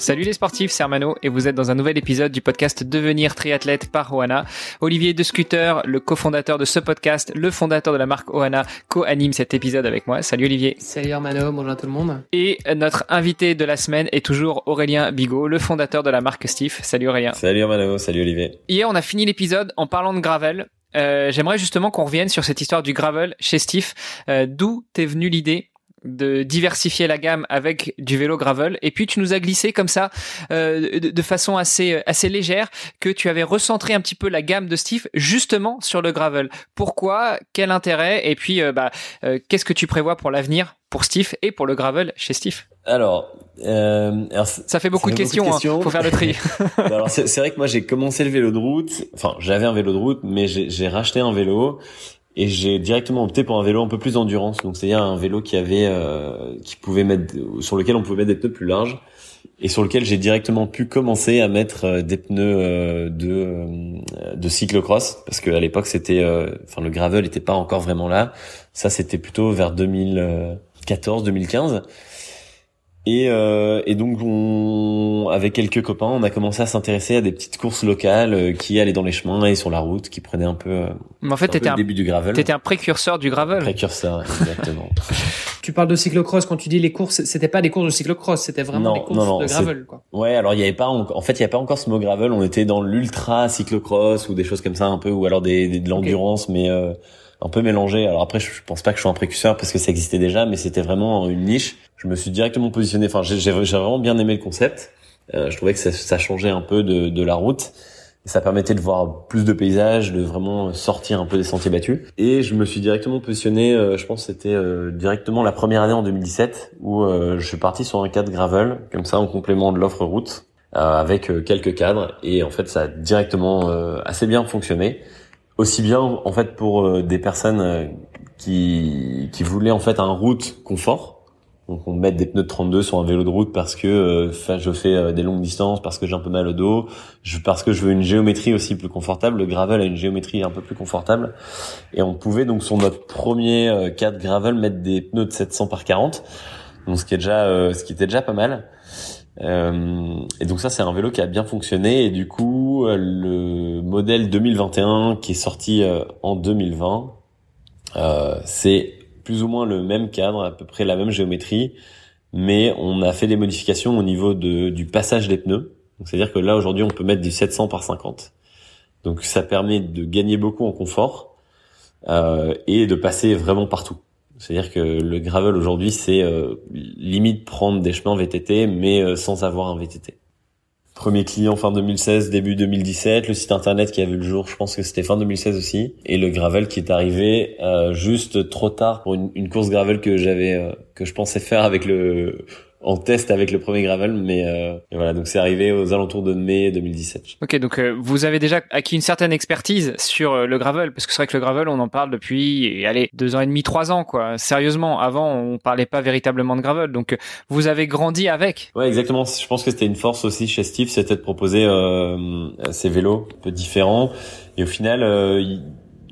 Salut les sportifs, c'est Armano et vous êtes dans un nouvel épisode du podcast Devenir triathlète par Oana. Olivier De Scooter, le cofondateur de ce podcast, le fondateur de la marque Oana, co-anime cet épisode avec moi. Salut Olivier. Salut Armano, bonjour à tout le monde. Et notre invité de la semaine est toujours Aurélien Bigot, le fondateur de la marque Steve. Salut Aurélien. Salut Armano, salut Olivier. Hier, on a fini l'épisode en parlant de gravel. Euh, J'aimerais justement qu'on revienne sur cette histoire du gravel chez Steve. Euh, D'où t'es venue l'idée de diversifier la gamme avec du vélo gravel. Et puis tu nous as glissé comme ça euh, de, de, façon assez assez légère que tu avais recentré un petit peu la gamme de Steve justement sur le gravel. Pourquoi? Quel intérêt? Et puis euh, bah euh, qu'est-ce que tu prévois pour l'avenir pour Steve et pour le gravel chez Steve? Alors, euh, alors, ça fait beaucoup de questions, il hein. faut faire le tri. alors c'est vrai que moi j'ai commencé le vélo de route, enfin j'avais un vélo de route, mais j'ai racheté un vélo et j'ai directement opté pour un vélo un peu plus endurance. Donc c'est-à-dire un vélo qui avait euh, qui pouvait mettre sur lequel on pouvait mettre des pneus plus larges et sur lequel j'ai directement pu commencer à mettre euh, des pneus euh, de euh, de cyclocross. Parce qu'à l'époque c'était enfin le gravel n'était pas encore vraiment là. Ça c'était plutôt vers 2014 2015 et, euh, et, donc, on, avec quelques copains, on a commencé à s'intéresser à des petites courses locales euh, qui allaient dans les chemins et sur la route, qui prenaient un peu. Euh, Mais en fait, t'étais un, début du gravel. T'étais un précurseur du gravel. Précurseur, exactement. tu parles de cyclocross quand tu dis les courses, c'était pas des courses de cyclocross, c'était vraiment des courses de gravel, quoi. Ouais, alors il y avait pas, en fait, il y a pas encore ce mot gravel. On était dans l'ultra cyclocross ou des choses comme ça un peu, ou alors des, des de l'endurance, mais euh, un peu mélangé. Alors après, je pense pas que je sois un précurseur parce que ça existait déjà, mais c'était vraiment une niche. Je me suis directement positionné. Enfin, j'ai vraiment bien aimé le concept. Euh, je trouvais que ça, ça, changeait un peu de, de la route. Ça permettait de voir plus de paysages, de vraiment sortir un peu des sentiers battus. Et je me suis directement positionné. Euh, je pense que c'était euh, directement la première année en 2017 où euh, je suis parti sur un cadre gravel, comme ça en complément de l'offre route, avec quelques cadres. Et en fait, ça a directement assez bien fonctionné aussi bien en fait pour des personnes qui qui voulaient en fait un route confort. Donc on met des pneus de 32 sur un vélo de route parce que euh, je fais des longues distances, parce que j'ai un peu mal au dos, je, parce que je veux une géométrie aussi plus confortable. Le gravel a une géométrie un peu plus confortable. Et on pouvait donc sur notre premier 4 gravel mettre des pneus de 700 par 40, donc ce qui est déjà ce qui était déjà pas mal. Euh, et donc ça, c'est un vélo qui a bien fonctionné. Et du coup, euh, le modèle 2021 qui est sorti euh, en 2020, euh, c'est plus ou moins le même cadre, à peu près la même géométrie, mais on a fait des modifications au niveau de, du passage des pneus. C'est-à-dire que là, aujourd'hui, on peut mettre du 700 par 50. Donc ça permet de gagner beaucoup en confort euh, et de passer vraiment partout. C'est-à-dire que le gravel aujourd'hui, c'est euh, limite prendre des chemins VTT, mais euh, sans avoir un VTT. Premier client fin 2016, début 2017, le site internet qui a vu le jour, je pense que c'était fin 2016 aussi, et le gravel qui est arrivé euh, juste trop tard pour une, une course gravel que j'avais, que je pensais faire avec le en test avec le premier gravel, mais euh, voilà, donc c'est arrivé aux alentours de mai 2017. Ok, donc euh, vous avez déjà acquis une certaine expertise sur euh, le gravel, parce que c'est vrai que le gravel, on en parle depuis, allez, deux ans et demi, trois ans, quoi. Sérieusement, avant, on parlait pas véritablement de gravel, donc vous avez grandi avec. Ouais, exactement. Je pense que c'était une force aussi chez Steve, c'était de proposer ces vélos un peu différents, et au final, il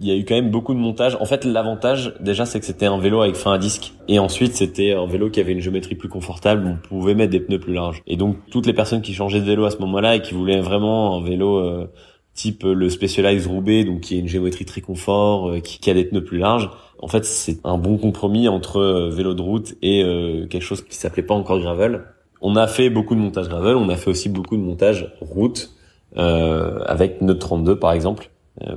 y a eu quand même beaucoup de montage. En fait, l'avantage déjà, c'est que c'était un vélo avec frein à disque, et ensuite c'était un vélo qui avait une géométrie plus confortable. On pouvait mettre des pneus plus larges. Et donc toutes les personnes qui changeaient de vélo à ce moment-là et qui voulaient vraiment un vélo euh, type le Specialized Roubaix, donc qui a une géométrie très confort, euh, qui, a des pneus plus larges. En fait, c'est un bon compromis entre euh, vélo de route et quelque chose qui s'appelait pas encore gravel. On a fait beaucoup de montage gravel, on a fait aussi beaucoup de montage route avec notre 32 par exemple euh,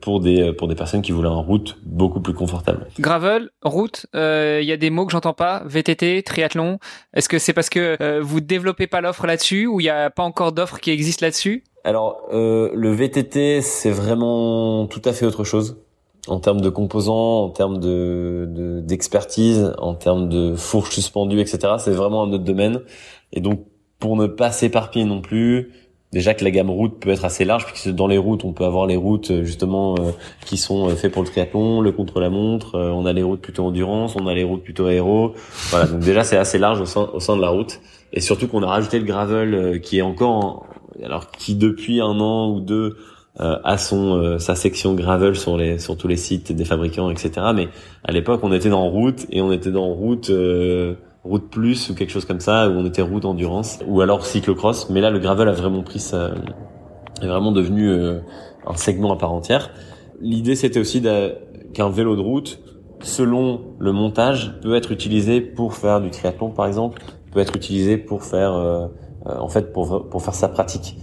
pour des pour des personnes qui voulaient une route beaucoup plus confortable. Gravel, route, il euh, y a des mots que j'entends pas. VTT, triathlon. Est-ce que c'est parce que euh, vous développez pas l'offre là-dessus ou il y a pas encore d'offre qui existe là-dessus? Alors euh, le VTT c'est vraiment tout à fait autre chose en termes de composants, en termes de d'expertise, en termes de fourche suspendue, etc. C'est vraiment un autre domaine. Et donc pour ne pas s'éparpiller non plus, déjà que la gamme route peut être assez large puisque dans les routes on peut avoir les routes euh, justement euh, qui sont euh, faites pour le triathlon, le contre-la-montre, on a les routes plutôt endurance, on a les routes plutôt aéro. Voilà, donc déjà c'est assez large au sein au sein de la route et surtout qu'on a rajouté le gravel qui est encore alors qui depuis un an ou deux a son sa section gravel sur les sur tous les sites des fabricants etc. Mais à l'époque on était dans route et on était dans route route plus ou quelque chose comme ça où on était route endurance ou alors cyclocross. Mais là le gravel a vraiment pris ça est vraiment devenu euh, un segment à part entière. L'idée c'était aussi qu'un vélo de route selon le montage peut être utilisé pour faire du triathlon par exemple peut être utilisé pour faire euh, euh, en fait pour pour faire sa pratique.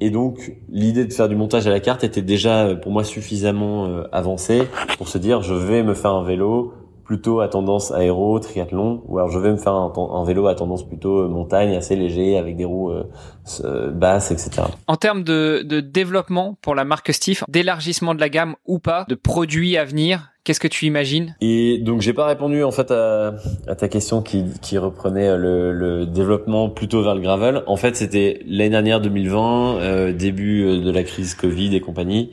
Et donc l'idée de faire du montage à la carte était déjà pour moi suffisamment avancée pour se dire je vais me faire un vélo plutôt à tendance aéro, triathlon, ou alors je vais me faire un, vélo à tendance plutôt euh, montagne, assez léger, avec des roues euh, euh, basses, etc. En termes de, de développement pour la marque Stiff, d'élargissement de la gamme ou pas, de produits à venir, Qu'est-ce que tu imagines? Et donc j'ai pas répondu en fait à, à ta question qui, qui reprenait le, le, développement plutôt vers le gravel. En fait c'était l'année dernière 2020, euh, début de la crise Covid et compagnie.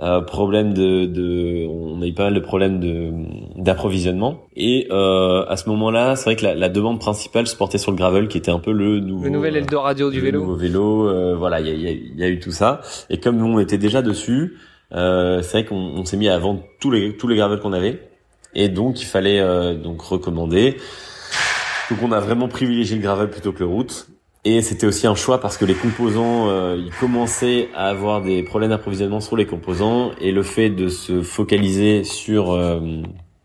Euh, problème de, de, on a eu pas mal de problèmes de d'approvisionnement et euh, à ce moment-là, c'est vrai que la, la, demande principale se portait sur le gravel, qui était un peu le nouveau, le nouvel Eldorado du vélo. Nouveau vélo, euh, voilà, il y a, y, a, y a, eu tout ça. Et comme nous on était déjà dessus, euh, c'est vrai qu'on on, s'est mis à vendre tous les tous les gravels qu'on avait, et donc il fallait euh, donc recommander. Donc on a vraiment privilégié le gravel plutôt que le route. Et c'était aussi un choix parce que les composants, euh, ils commençaient à avoir des problèmes d'approvisionnement sur les composants et le fait de se focaliser sur euh,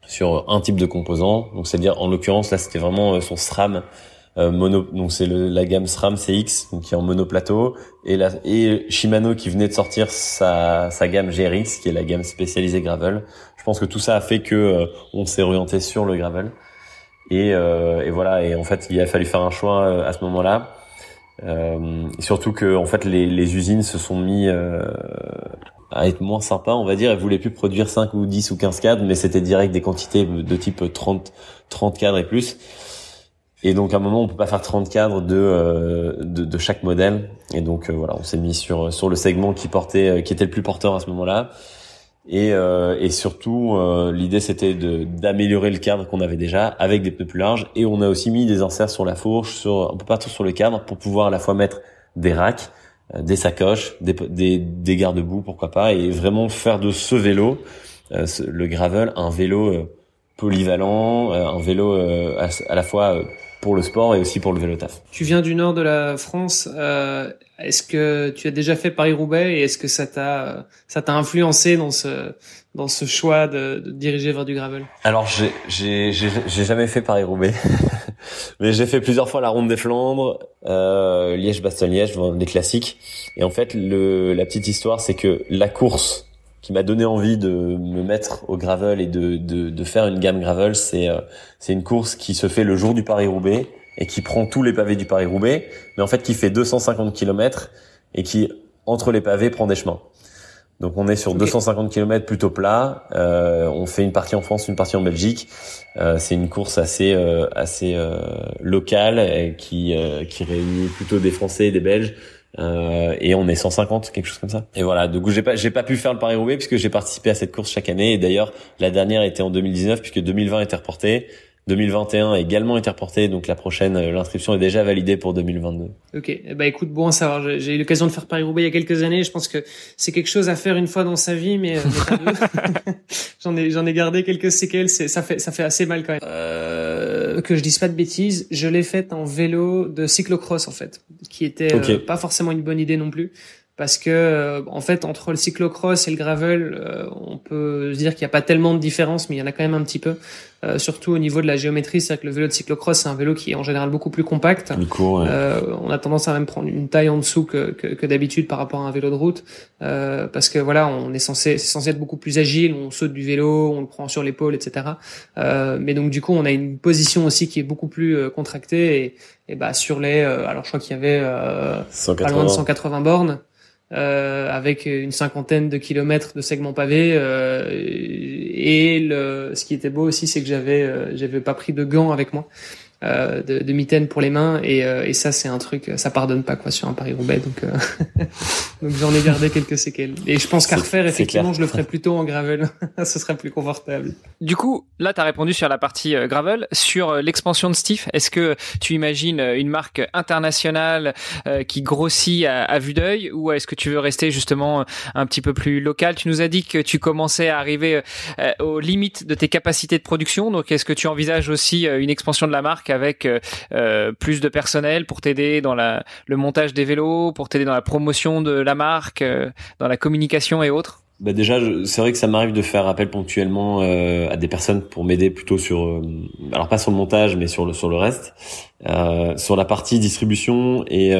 sur un type de composant, donc c'est-à-dire en l'occurrence là c'était vraiment euh, son SRAM mono, donc c'est la gamme SRAM CX donc qui est en monoplateau et et Shimano qui venait de sortir sa sa gamme GRX qui est la gamme spécialisée gravel. Je pense que tout ça a fait que on s'est orienté sur le gravel. Et, et, voilà. Et en fait, il a fallu faire un choix à ce moment-là. Euh, surtout que en fait les, les usines se sont mis euh, à être moins sympas, on va dire. Elles voulaient plus produire 5 ou 10 ou 15 cadres, mais c'était direct des quantités de type 30, 30 cadres et plus. Et donc à un moment, on peut pas faire 30 cadres de, euh, de, de, chaque modèle. Et donc euh, voilà, on s'est mis sur sur le segment qui portait, qui était le plus porteur à ce moment-là. Et, euh, et surtout, euh, l'idée c'était de d'améliorer le cadre qu'on avait déjà avec des pneus plus larges. Et on a aussi mis des inserts sur la fourche, sur un peu partout sur le cadre, pour pouvoir à la fois mettre des racks, euh, des sacoches, des, des, des garde-boue, pourquoi pas, et vraiment faire de ce vélo, euh, le gravel, un vélo polyvalent, un vélo à, à, la fois pour le sport et aussi pour le vélo taf. Tu viens du nord de la France. Euh, est-ce que tu as déjà fait Paris-Roubaix et est-ce que ça t'a ça t'a influencé dans ce dans ce choix de, de diriger vers du gravel? Alors j'ai j'ai j'ai jamais fait Paris-Roubaix, mais j'ai fait plusieurs fois la Ronde des Flandres, euh, Liège-Bastogne-Liège, des classiques. Et en fait le la petite histoire c'est que la course qui m'a donné envie de me mettre au gravel et de, de, de faire une gamme gravel, c'est euh, c'est une course qui se fait le jour du Paris-Roubaix et qui prend tous les pavés du Paris-Roubaix, mais en fait qui fait 250 km et qui, entre les pavés, prend des chemins. Donc on est sur 250 km plutôt plat. Euh, on fait une partie en France, une partie en Belgique. Euh, c'est une course assez euh, assez euh, locale et qui qui réunit plutôt des Français et des Belges. Euh, et on est 150 quelque chose comme ça et voilà donc j'ai pas j'ai pas pu faire le Paris Roubaix puisque j'ai participé à cette course chaque année et d'ailleurs la dernière était en 2019 puisque 2020 était reporté 2021 également été reporté, donc la prochaine, euh, l'inscription est déjà validée pour 2022. Ok, ben écoute, bon à savoir. J'ai eu l'occasion de faire Paris-Roubaix il y a quelques années. Je pense que c'est quelque chose à faire une fois dans sa vie, mais, euh, j'en ai j'en ai gardé quelques séquelles. Ça fait ça fait assez mal quand même. Euh, que je dise pas de bêtises, je l'ai faite en vélo de cyclocross en fait, qui était euh, pas forcément une bonne idée non plus parce que euh, en fait entre le cyclocross et le gravel, euh, on peut se dire qu'il n'y a pas tellement de différence, mais il y en a quand même un petit peu, euh, surtout au niveau de la géométrie. C'est que le vélo de cyclocross, c'est un vélo qui est en général beaucoup plus compact. on a tendance à même prendre une taille en dessous que, que, que d'habitude par rapport à un vélo de route, parce que voilà, on est censé, c'est censé être beaucoup plus agile. On saute du vélo, on le prend sur l'épaule, etc. mais donc du coup, on a une position aussi qui est beaucoup plus contractée et, et bah sur les, alors je crois qu'il y avait pas loin de 180 bornes. Euh, avec une cinquantaine de kilomètres de segments pavés. Euh, et ce qui était beau aussi, c'est que j'avais, euh, j'avais pas pris de gants avec moi. De, de mitaines pour les mains et, et ça c'est un truc ça pardonne pas quoi sur un Paris Roubaix donc donc j'en ai gardé quelques séquelles et je pense qu'à refaire effectivement je le ferais plutôt en gravel ce serait plus confortable. Du coup là tu as répondu sur la partie gravel sur l'expansion de Steve est-ce que tu imagines une marque internationale qui grossit à, à vue d'œil ou est-ce que tu veux rester justement un petit peu plus local? Tu nous as dit que tu commençais à arriver euh, aux limites de tes capacités de production. Donc, est-ce que tu envisages aussi euh, une expansion de la marque avec euh, plus de personnel pour t'aider dans le montage des vélos, pour t'aider dans la promotion de la marque, dans la communication et autres? Bah déjà, c'est vrai que ça m'arrive de faire appel ponctuellement à des personnes pour m'aider plutôt sur, alors pas sur le montage, mais sur le sur le reste, sur la partie distribution et,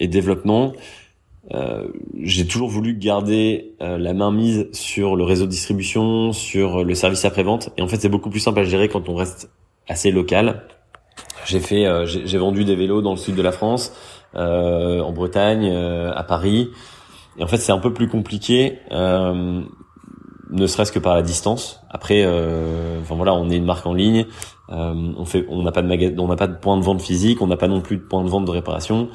et développement. Euh, j'ai toujours voulu garder euh, la main mise sur le réseau de distribution, sur le service après-vente. Et en fait, c'est beaucoup plus simple à gérer quand on reste assez local. J'ai fait, euh, j'ai vendu des vélos dans le sud de la France, en Bretagne, à Paris. Et en fait, c'est un peu plus compliqué, ne serait-ce que par la distance. Après, enfin voilà, on est une marque en ligne. on fait, on n'a pas de magasin, on n'a pas de point de vente physique, on n'a pas non plus de point de vente de réparation.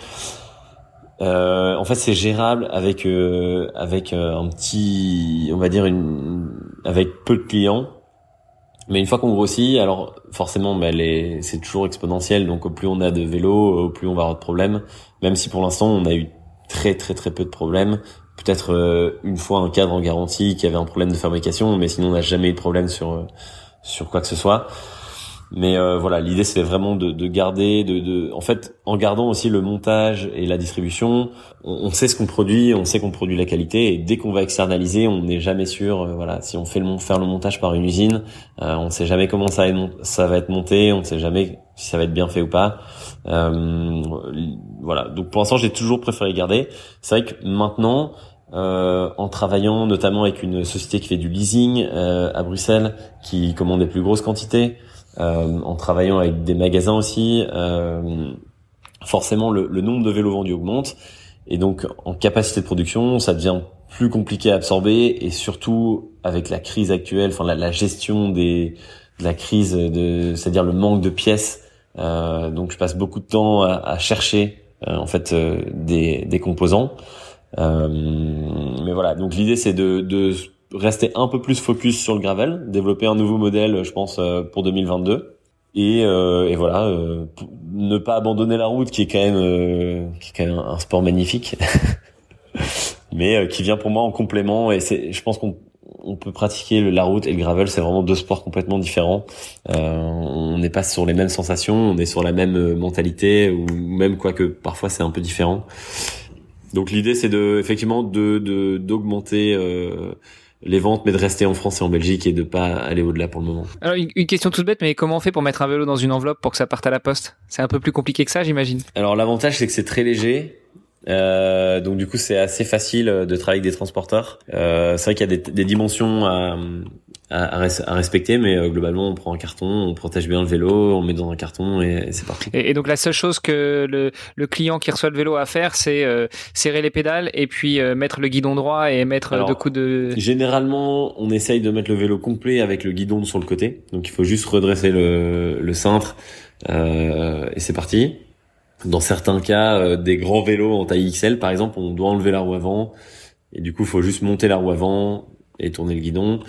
Euh, en fait, c'est gérable avec euh, avec euh, un petit, on va dire une, avec peu de clients. Mais une fois qu'on grossit, alors forcément, bah, c'est toujours exponentiel. Donc, plus on a de vélos, au plus on va avoir de problèmes. Même si pour l'instant, on a eu très très très peu de problèmes. Peut-être euh, une fois un cadre en garantie qui avait un problème de fabrication, mais sinon on n'a jamais eu de problème sur sur quoi que ce soit. Mais euh, voilà, l'idée c'est vraiment de, de garder, de, de, en fait, en gardant aussi le montage et la distribution, on, sait ce qu'on produit, on sait qu'on produit la qualité, et dès qu'on va externaliser, on n'est jamais sûr. Euh, voilà, si on fait le faire le montage par une usine, euh, on sait jamais comment ça va, être, monté, on ne sait jamais si ça va être bien fait ou pas. Euh, voilà, donc pour l'instant j'ai toujours préféré garder. C'est vrai que maintenant, euh, en travaillant notamment avec une société qui fait du leasing euh, à Bruxelles, qui commande des plus grosses quantités, en travaillant avec des magasins aussi, euh, forcément le, le, nombre de vélos vendus augmente et donc en capacité de production, ça devient plus compliqué à absorber et surtout avec la crise actuelle, enfin la, la gestion des de la crise, de, c'est-à-dire le manque de pièces. Euh, donc je passe beaucoup de temps à, à chercher euh, en fait euh, des, des composants. mais voilà, donc l'idée c'est de, de rester un peu plus focus sur le gravel, développer un nouveau modèle, je pense, euh, pour 2022. Et, euh, et voilà, euh, ne pas abandonner la route, qui est quand même, euh, qui est quand même un sport magnifique, mais qui vient pour moi en complément. Et je pense qu'on on peut pratiquer la route et le gravel, c'est vraiment deux sports complètement différents. on n'est pas sur les mêmes sensations, on est sur la même mentalité, ou même quoique parfois c'est un peu différent. Donc l'idée c'est de effectivement de d'augmenter euh, les ventes, mais de rester en France et en Belgique et de pas aller au-delà pour le moment. Alors une, question toute bête, mais comment on fait pour mettre un vélo dans une enveloppe pour que ça parte à la poste? C'est un peu plus compliqué que ça, j'imagine. Alors l'avantage c'est que c'est très léger. Euh, donc du coup c'est assez facile de travailler avec des transporteurs. Euh, c'est vrai qu'il y a des, des dimensions à, à, à, respecter, mais euh, globalement, on prend un carton, on protège bien le vélo, on met dans un carton et, c'est parti. Et, donc la seule chose que le, le, client qui reçoit le vélo a à faire, c'est euh, serrer les pédales et puis euh, mettre le guidon droit et mettre deux coups de. Généralement, on essaye de mettre le vélo complet avec le guidon sur le côté, donc il faut juste redresser le, le cintre et c'est parti. Dans certains cas, des grands vélos en taille XL, par exemple, on doit enlever la roue avant et du coup, il faut juste monter la roue avant et tourner le guidon.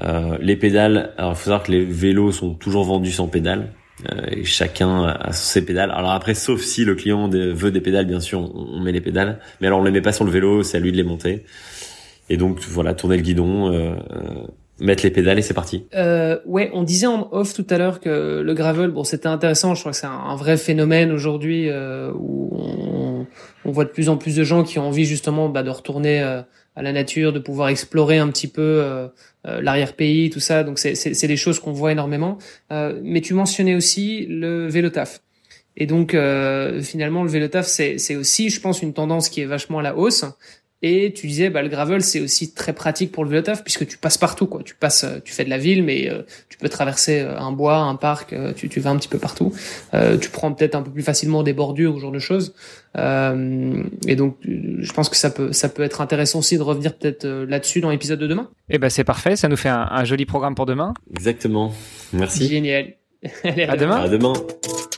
Euh, les pédales, alors il faut savoir que les vélos sont toujours vendus sans pédales. Euh, et chacun a ses pédales. Alors après, sauf si le client veut des pédales, bien sûr, on, met les pédales. Mais alors on les met pas sur le vélo, c'est à lui de les monter. Et donc voilà, tourner le guidon, euh, mettre les pédales et c'est parti. Euh, ouais, on disait en off tout à l'heure que le gravel, bon, c'était intéressant. Je crois que c'est un, vrai phénomène aujourd'hui euh, où on, voit de plus en plus de gens qui ont envie justement bah, de retourner euh, à la nature, de pouvoir explorer un petit peu euh, euh, l'arrière-pays, tout ça. Donc c'est des choses qu'on voit énormément. Euh, mais tu mentionnais aussi le vélo taf. Et donc finalement le vélo taf c'est aussi, je pense, une tendance qui est vachement à la hausse. Et tu disais, bah, le gravel, c'est aussi très pratique pour le vélo taf puisque tu passes partout, quoi. Tu passes, euh, tu fais de la ville, mais euh, tu peux traverser euh, un bois, un parc, tu, tu vas un petit peu partout. tu prends peut-être un peu plus facilement des bordures, ce genre de choses. et donc, je pense que ça peut, ça peut être intéressant aussi de revenir peut-être là-dessus dans l'épisode de demain. Eh ben, c'est parfait. Ça nous fait un, joli programme pour demain. Exactement. Merci. Génial. à demain. À demain.